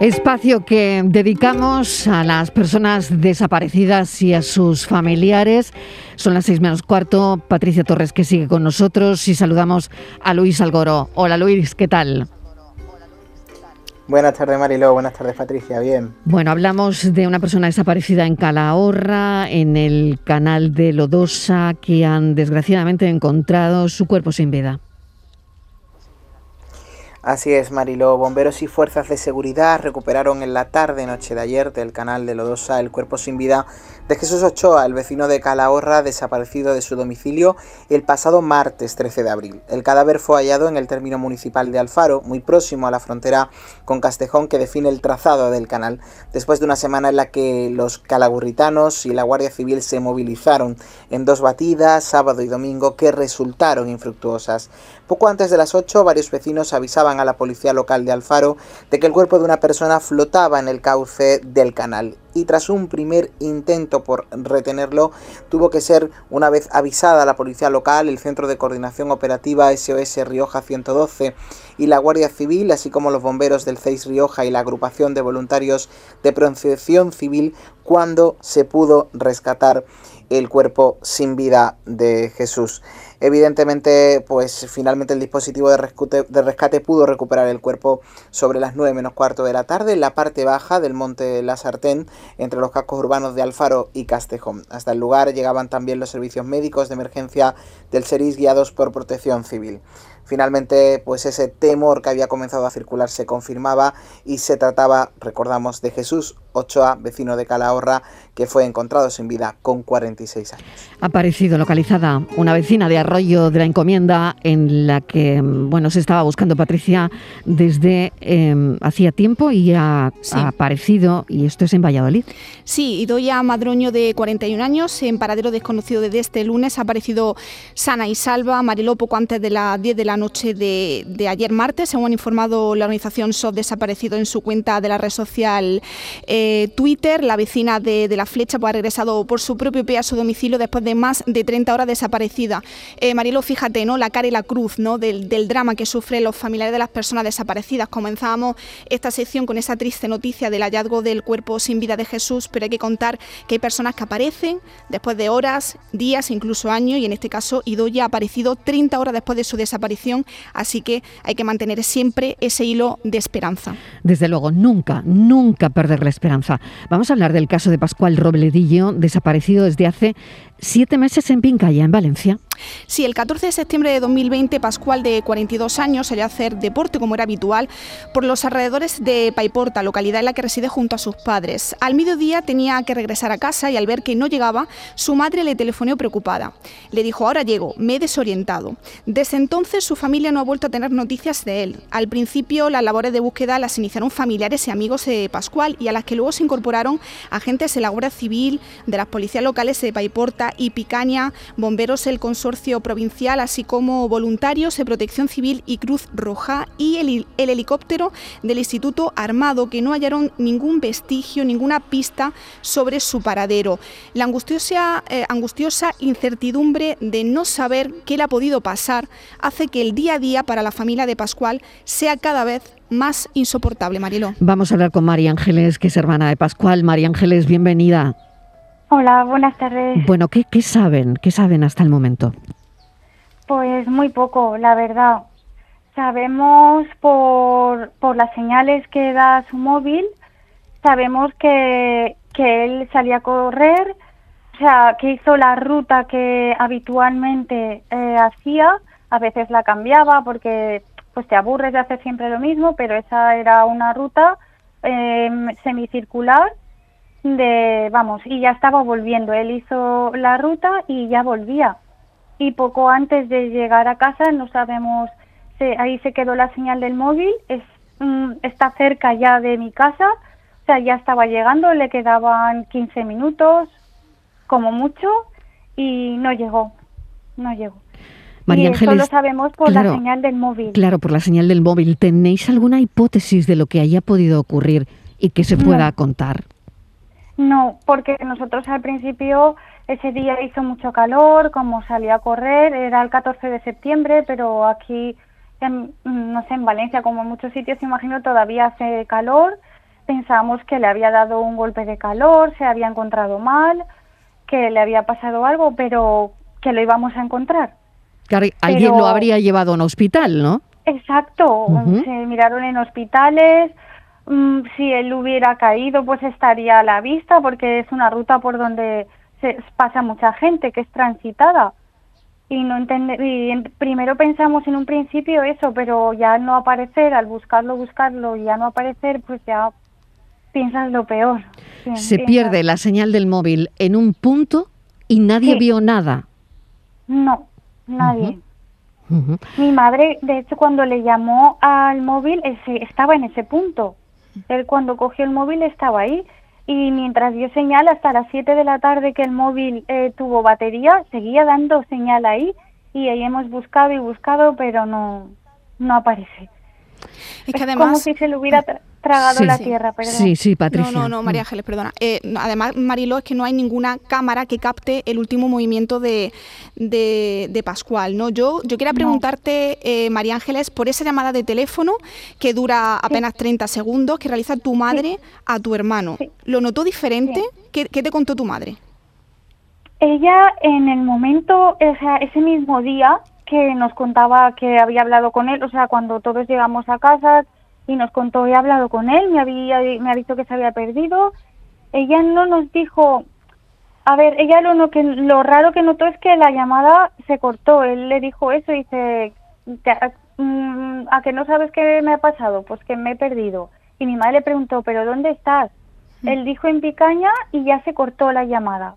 Espacio que dedicamos a las personas desaparecidas y a sus familiares. Son las seis menos cuarto. Patricia Torres que sigue con nosotros y saludamos a Luis Algoro. Hola Luis, ¿qué tal? Buenas tardes Mariló, buenas tardes Patricia, bien. Bueno, hablamos de una persona desaparecida en Calahorra, en el canal de Lodosa, que han desgraciadamente encontrado su cuerpo sin vida. Así es, Mariló. Bomberos y fuerzas de seguridad recuperaron en la tarde noche de ayer del canal de Lodosa el cuerpo sin vida de Jesús Ochoa, el vecino de Calahorra, desaparecido de su domicilio el pasado martes 13 de abril. El cadáver fue hallado en el término municipal de Alfaro, muy próximo a la frontera con Castejón que define el trazado del canal, después de una semana en la que los calagurritanos y la Guardia Civil se movilizaron en dos batidas, sábado y domingo, que resultaron infructuosas. Poco antes de las 8, varios vecinos avisaban a la policía local de Alfaro de que el cuerpo de una persona flotaba en el cauce del canal y tras un primer intento por retenerlo, tuvo que ser, una vez avisada la policía local, el Centro de Coordinación Operativa SOS Rioja 112 y la Guardia Civil, así como los bomberos del CEIS Rioja y la agrupación de voluntarios de protección civil, cuando se pudo rescatar el cuerpo sin vida de Jesús. Evidentemente, pues finalmente el dispositivo de rescate, de rescate pudo recuperar el cuerpo sobre las 9 menos cuarto de la tarde en la parte baja del monte La Sartén, entre los cascos urbanos de Alfaro y Castejón. Hasta el lugar llegaban también los servicios médicos de emergencia del SERIS guiados por Protección Civil. Finalmente, pues ese temor que había comenzado a circular se confirmaba y se trataba, recordamos, de Jesús Ochoa, vecino de Calahorra, que fue encontrado sin vida con 46 años. Ha aparecido localizada una vecina de Arroyo de la Encomienda en la que bueno se estaba buscando Patricia desde em, hacía tiempo y ha, aparecido, y esto es en Valladolid. Sí, Idoya Madroño, de 41 años, en paradero desconocido desde este lunes, ha aparecido sana y salva. Mariló, poco antes de las 10 de la noche de, ayer martes, según ha informado la organización SOF Desaparecido en su cuenta de la red social eh, Twitter. La vecina de, La Flecha pues, ha regresado por su propio pie a su domicilio después de más de 30 horas desaparecida. Eh, Marilo, fíjate, ¿no? La cara y la cruz ¿no? Del, drama que sufren los familiares de las personas desaparecidas. Comenzábamos esta sección con esa triste noticia del hallazgo del cuerpo sin vida de Jesús, pero hay que contar que hay personas que aparecen después de horas, días, incluso años, y en este caso Idoya ha aparecido 30 horas después de su desaparición así que hay que mantener siempre ese hilo de esperanza. Desde luego, nunca, nunca perder la esperanza. Vamos a hablar del caso de Pascual Robledillo, desaparecido desde hace siete meses en Pincaya, en Valencia. Sí, el 14 de septiembre de 2020, Pascual, de 42 años, salió a hacer deporte como era habitual por los alrededores de Paiporta, localidad en la que reside junto a sus padres. Al mediodía tenía que regresar a casa y al ver que no llegaba, su madre le telefonó preocupada. Le dijo, ahora llego, me he desorientado. Desde entonces su familia no ha vuelto a tener noticias de él. Al principio las labores de búsqueda las iniciaron familiares y amigos de Pascual y a las que luego se incorporaron agentes de la Guardia Civil, de las policías locales de Paiporta, y Picaña, bomberos el consorcio provincial, así como voluntarios de Protección Civil y Cruz Roja y el, helicóptero del Instituto Armado, que no hallaron ningún vestigio, ninguna pista sobre su paradero. La angustiosa, eh, angustiosa incertidumbre de no saber qué le ha podido pasar hace que el día a día para la familia de Pascual sea cada vez más insoportable, Mariló. Vamos a hablar con María Ángeles, que es hermana de Pascual. María Ángeles, bienvenida. Hola, buenas tardes. Bueno, ¿qué, ¿qué, saben? ¿Qué saben hasta el momento? Pues muy poco, la verdad. Sabemos por, por las señales que da su móvil, sabemos que, que él salía a correr, o sea, que hizo la ruta que habitualmente eh, hacía, a veces la cambiaba porque pues te aburres de hacer siempre lo mismo, pero esa era una ruta eh, semicircular de, vamos, y ya estaba volviendo. Él hizo la ruta y ya volvía. Y poco antes de llegar a casa, no sabemos, se, ahí se quedó la señal del móvil, es, mm, está cerca ya de mi casa, o sea, ya estaba llegando, le quedaban 15 minutos, como mucho, y no llegó, no llegó. María y Ángeles, eso lo sabemos por claro, la señal del móvil. Claro, por la señal del móvil. ¿Tenéis alguna hipótesis de lo que haya podido ocurrir y que se pueda No. contar? No, porque nosotros al principio ese día hizo mucho calor, como salía a correr, era el 14 de septiembre, pero aquí, en, no sé, en Valencia, como en muchos sitios, imagino, todavía hace calor. Pensamos que le había dado un golpe de calor, se había encontrado mal, que le había pasado algo, pero que lo íbamos a encontrar. Claro, alguien Pero- lo habría llevado a un hospital, ¿no? Exacto, se miraron en hospitales. Mm, si él hubiera caído, pues estaría a la vista, porque es una ruta por donde se pasa mucha gente, que es transitada. Y no entende- y en- primero pensamos en un principio eso, pero ya no aparecer, al buscarlo, buscarlo y ya no aparecer, pues ya piensas lo peor. Sí, Se piensas- pierde la señal del móvil en un punto y nadie Sí. vio nada. No, nadie. Mi madre, de hecho, cuando le llamó al móvil, ese, estaba en ese punto. Él cuando cogió el móvil estaba ahí. Y mientras dio señal hasta las 7 de la tarde que el móvil eh, tuvo batería, seguía dando señal ahí. Y ahí hemos buscado y buscado, pero no, no aparece. Es que como además... si se le hubiera tra- tragado Sí. la Sí. tierra, perdón. Sí, sí, Patricia. No, no, no, María Ángeles, perdona. Eh, no, además, Mariló, es que no hay ninguna cámara que capte el último movimiento de, de, de Pascual, ¿no? Yo, yo quería preguntarte, eh, María Ángeles, por esa llamada de teléfono que dura apenas 30 segundos, que realiza tu madre a tu hermano. Sí. ¿Lo notó diferente? Sí. ¿Qué, qué te contó tu madre? Ella en el momento, o sea, ese mismo día que nos contaba que había hablado con él, o sea, cuando todos llegamos a casa y nos contó, he hablado con él, me había me ha dicho que se había perdido, ella no nos dijo, a ver, ella lo, no- que, lo raro que notó es que la llamada se cortó, él le dijo eso y dice, "Te- mm, ¿a que no sabes qué me ha pasado? Pues que me he perdido. Y mi madre le preguntó, ¿pero dónde estás? Él dijo en Picaña y ya se cortó la llamada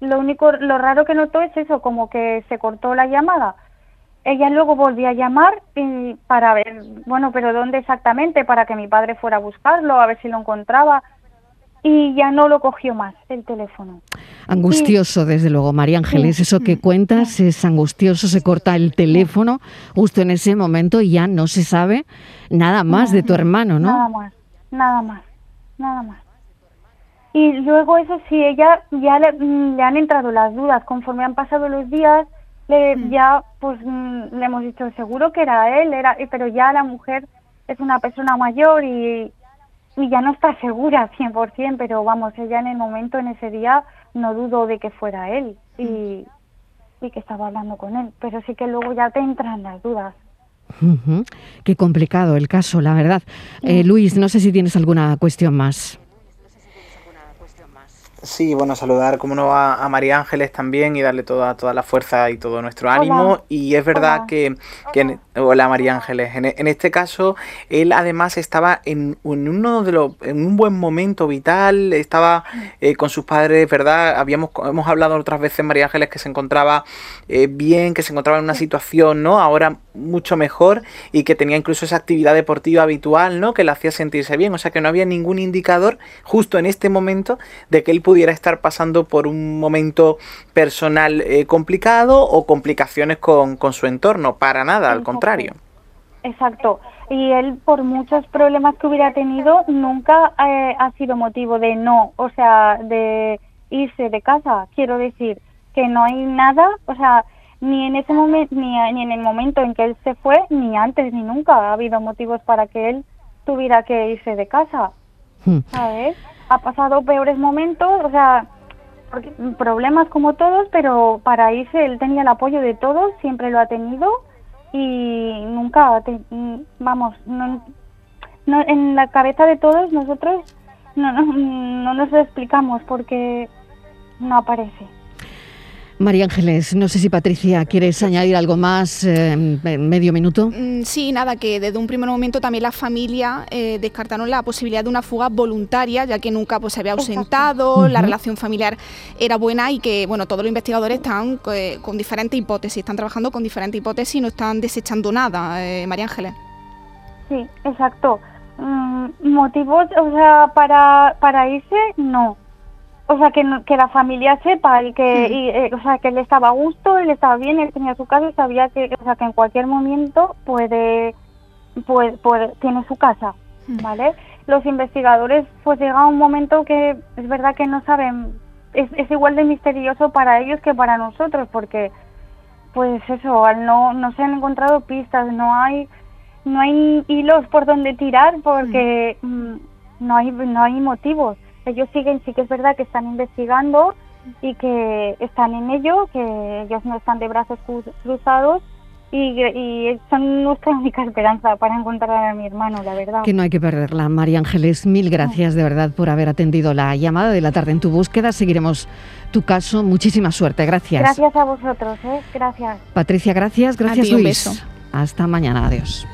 lo único, lo raro que notó es eso, como que se cortó la llamada. Ella luego volvió a llamar y para ver, bueno, pero ¿dónde exactamente? Para que mi padre fuera a buscarlo, a ver si lo encontraba. Y ya no lo cogió más el teléfono. Angustioso, desde luego, María Ángeles. Sí. Eso que cuentas es angustioso. Se corta el teléfono justo en ese momento y ya no se sabe nada más de tu hermano, Nada ¿no? más, nada más, nada más. Y luego eso sí, ella ya le, mm, le han entrado las dudas. Conforme han pasado los días, le, ya pues mm, le hemos dicho seguro que era él, era, pero ya la mujer es una persona mayor y, y ya no está segura 100%, pero vamos, ella en el momento, en ese día, no dudo de que fuera él y, y que estaba hablando con él. Pero sí que luego ya te entran las dudas. Qué complicado el caso, la verdad. Eh, Luis, no sé si tienes alguna cuestión más. Sí, bueno, saludar como no a, a María Ángeles también y darle toda, toda la fuerza y todo nuestro ánimo. Hola. Y es verdad Hola. que, que hola María Ángeles, en, en este caso él además estaba en, en uno de los, en un buen momento vital, estaba eh, con sus padres, ¿verdad? Habíamos hemos hablado otras veces María Ángeles que se encontraba eh, bien, que se encontraba en una situación, ¿no? Ahora mucho mejor y que tenía incluso esa actividad deportiva habitual, ¿no? Que le hacía sentirse bien, o sea que no había ningún indicador justo en este momento de que él pudiera estar pasando por un momento personal eh, complicado o complicaciones con, con su entorno, para nada, al Exacto. Contrario. Exacto. Y él, por muchos problemas que hubiera tenido, nunca eh, ha sido motivo de no, o sea, de irse de casa. Quiero decir que no hay nada, o sea, ni en ese momento, ni, ni en el momento en que él se fue, ni antes, ni nunca ha habido motivos para que él tuviera que irse de casa, Hmm. ¿sabes? Ha pasado peores momentos, o sea, problemas como todos, pero para irse él tenía el apoyo de todos, siempre lo ha tenido y nunca, te- vamos, no, no- en la cabeza de todos nosotros no, no, no nos lo explicamos porque no aparece. María Ángeles, no sé si Patricia quieres añadir algo más eh, en medio minuto. Mm, Sí, nada, que desde un primer momento también la familia eh, descartaron la posibilidad de una fuga voluntaria, ya que nunca pues, se había ausentado, la relación familiar era buena y que bueno todos los investigadores están eh, con diferentes hipótesis, están trabajando con diferentes hipótesis y no están desechando nada, eh, María Ángeles. Sí, exacto. Mm, motivos, o sea, para, para irse, no. O sea, que, que la familia sepa y que, eh, o sea, que él estaba a gusto, él estaba bien, él tenía su casa y sabía que, o sea, que en cualquier momento puede, puede, puede tiene su casa, ¿vale? Los investigadores, pues llega un momento que es verdad que no saben, es, es igual de misterioso para ellos que para nosotros, porque, pues eso, no, no se han encontrado pistas, no hay no hay hilos por donde tirar porque mm, no hay no hay motivos. Ellos siguen, sí que es verdad que están investigando y que están en ello, que ellos no están de brazos cruzados y, y, son nuestra única esperanza para encontrar a mi hermano, la verdad. Que no hay que perderla. María Ángeles, mil gracias de verdad por haber atendido la llamada de la tarde en tu búsqueda. Seguiremos tu caso. Muchísima suerte. Gracias. Gracias a vosotros. ¿eh? Gracias. Patricia, gracias. Gracias, Luis. Hasta mañana. Adiós.